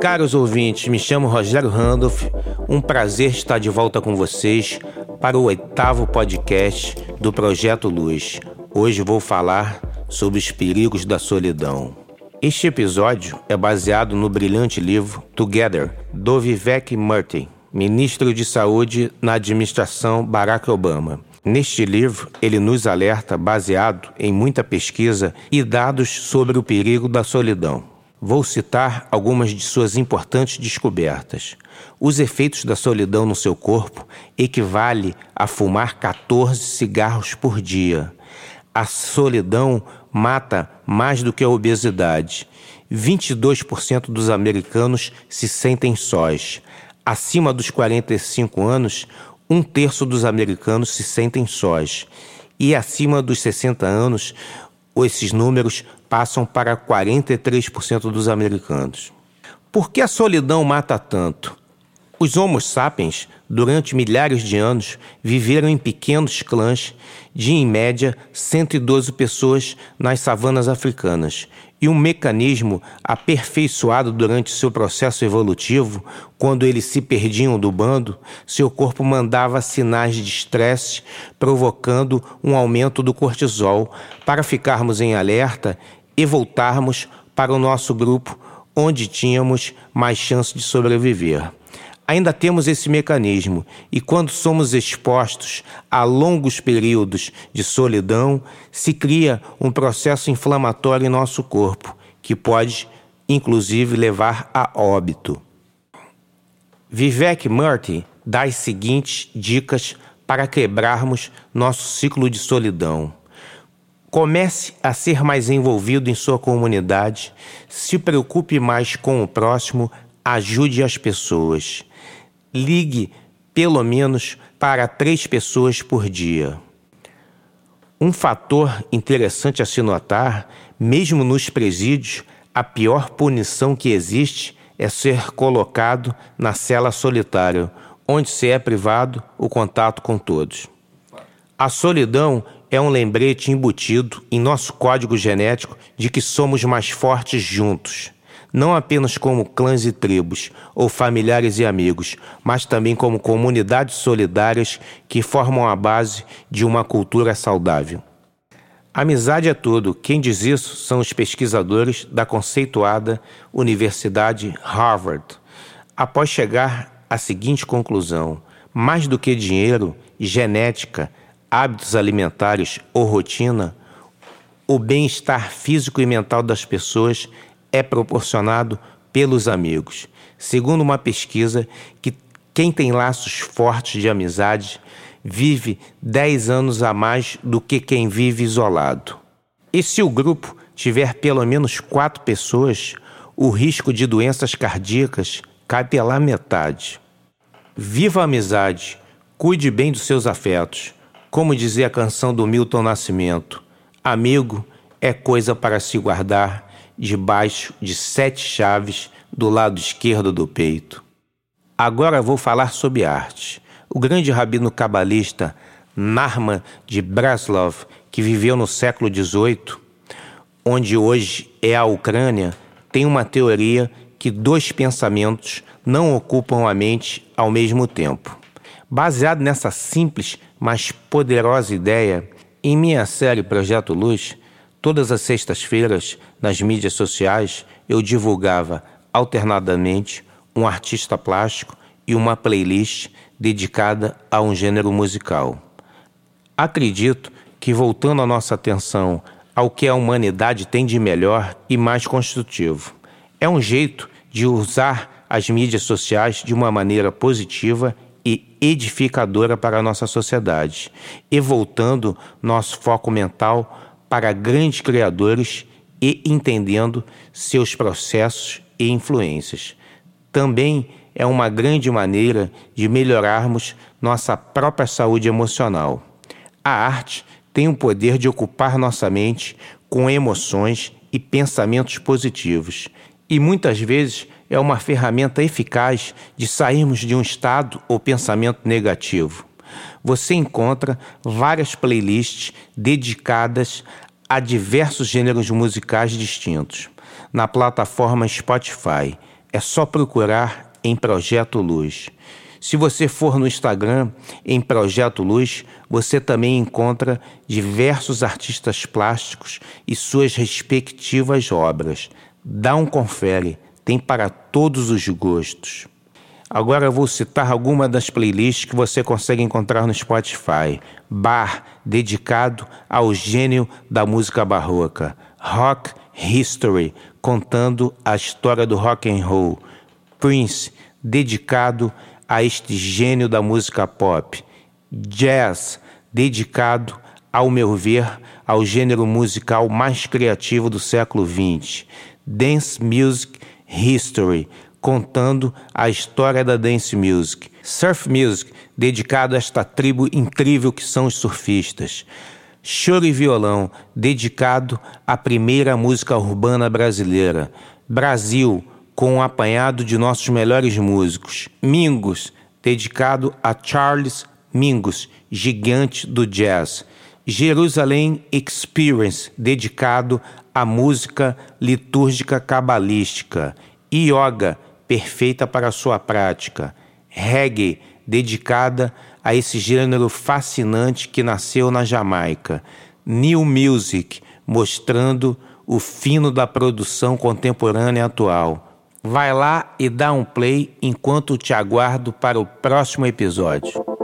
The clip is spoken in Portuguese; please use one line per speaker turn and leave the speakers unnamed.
Caros ouvintes, me chamo Rogério Randolph. Um prazer estar de volta com vocês para o oitavo podcast do Projeto Luz. Hoje vou falar sobre os perigos da solidão. Este episódio é baseado no brilhante livro Together, do Vivek Murthy, ministro de Saúde na administração Barack Obama. Neste livro, ele nos alerta, baseado em muita pesquisa e dados sobre o perigo da solidão. Vou citar algumas de suas importantes descobertas. Os efeitos da solidão no seu corpo equivale a fumar 14 cigarros por dia. A solidão mata mais do que a obesidade. 22% dos americanos se sentem sós. Acima dos 45 anos, um terço dos americanos se sentem sós. E acima dos 60 anos, esses números passam para 43% dos americanos. Por que a solidão mata tanto? Os Homo sapiens, durante milhares de anos, viveram em pequenos clãs de, em média, 112 pessoas nas savanas africanas. E um mecanismo aperfeiçoado durante seu processo evolutivo, quando eles se perdiam do bando, seu corpo mandava sinais de estresse, provocando um aumento do cortisol, para ficarmos em alerta e voltarmos para o nosso grupo, onde tínhamos mais chance de sobreviver. Ainda temos esse mecanismo, e quando somos expostos a longos períodos de solidão, se cria um processo inflamatório em nosso corpo, que pode, inclusive, levar a óbito. Vivek Murthy dá as seguintes dicas para quebrarmos nosso ciclo de solidão. Comece a ser mais envolvido em sua comunidade, se preocupe mais com o próximo, ajude as pessoas. Ligue pelo menos para três pessoas por dia. Um fator interessante a se notar, mesmo nos presídios, a pior punição que existe é ser colocado na cela solitária, onde se é privado o contato com todos. A solidão é um lembrete embutido em nosso código genético de que somos mais fortes juntos não apenas como clãs e tribos, ou familiares e amigos, mas também como comunidades solidárias que formam a base de uma cultura saudável. Amizade é tudo. Quem diz isso são os pesquisadores da conceituada Universidade Harvard. Após chegar à seguinte conclusão: mais do que dinheiro, genética, hábitos alimentares ou rotina, o bem-estar físico e mental das pessoas é proporcionado pelos amigos. Segundo uma pesquisa, que quem tem laços fortes de amizade vive 10 anos a mais do que quem vive isolado. E se o grupo tiver pelo menos quatro pessoas, o risco de doenças cardíacas cai pela metade. Viva a amizade, cuide bem dos seus afetos. Como dizia a canção do Milton Nascimento: Amigo é coisa para se guardar debaixo de sete chaves do lado esquerdo do peito. Agora vou falar sobre arte. O grande rabino cabalista Narman de Braslov, que viveu no século XVIII, onde hoje é a Ucrânia, tem uma teoria que dois pensamentos não ocupam a mente ao mesmo tempo. Baseado nessa simples, mas poderosa ideia, em minha série Projeto Luz, Todas as sextas-feiras, nas mídias sociais, eu divulgava alternadamente um artista plástico e uma playlist dedicada a um gênero musical. Acredito que, voltando a nossa atenção ao que a humanidade tem de melhor e mais construtivo, é um jeito de usar as mídias sociais de uma maneira positiva e edificadora para a nossa sociedade, e voltando nosso foco mental para grandes criadores e entendendo seus processos e influências. Também é uma grande maneira de melhorarmos nossa própria saúde emocional. A arte tem o poder de ocupar nossa mente com emoções e pensamentos positivos, e muitas vezes é uma ferramenta eficaz de sairmos de um estado ou pensamento negativo você encontra várias playlists dedicadas a diversos gêneros musicais distintos na plataforma Spotify. É só procurar em Projeto Luz. Se você for no Instagram, em Projeto Luz, você também encontra diversos artistas plásticos e suas respectivas obras. Dá um confere, tem para todos os gostos. Agora vou citar algumas das playlists que você consegue encontrar no Spotify. Bar, dedicado ao gênio da música barroca. Rock History, contando a história do rock and roll. Prince, dedicado a este gênio da música pop. Jazz, dedicado, ao meu ver, ao gênero musical mais criativo do século XX. Dance Music History, contando a história da dance music. Surf Music, dedicado a esta tribo incrível que são os surfistas. Choro e Violão, dedicado à primeira música urbana brasileira. Brasil, com um apanhado de nossos melhores músicos. Mingus, dedicado a Charles Mingus, gigante do jazz. Jerusalém Experience, dedicado à música litúrgica cabalística. Yoga, perfeita para a sua prática. Reggae, dedicada a esse gênero fascinante que nasceu na Jamaica. New Music, mostrando o fino da produção contemporânea atual. Vai lá e dá um play enquanto te aguardo para o próximo episódio.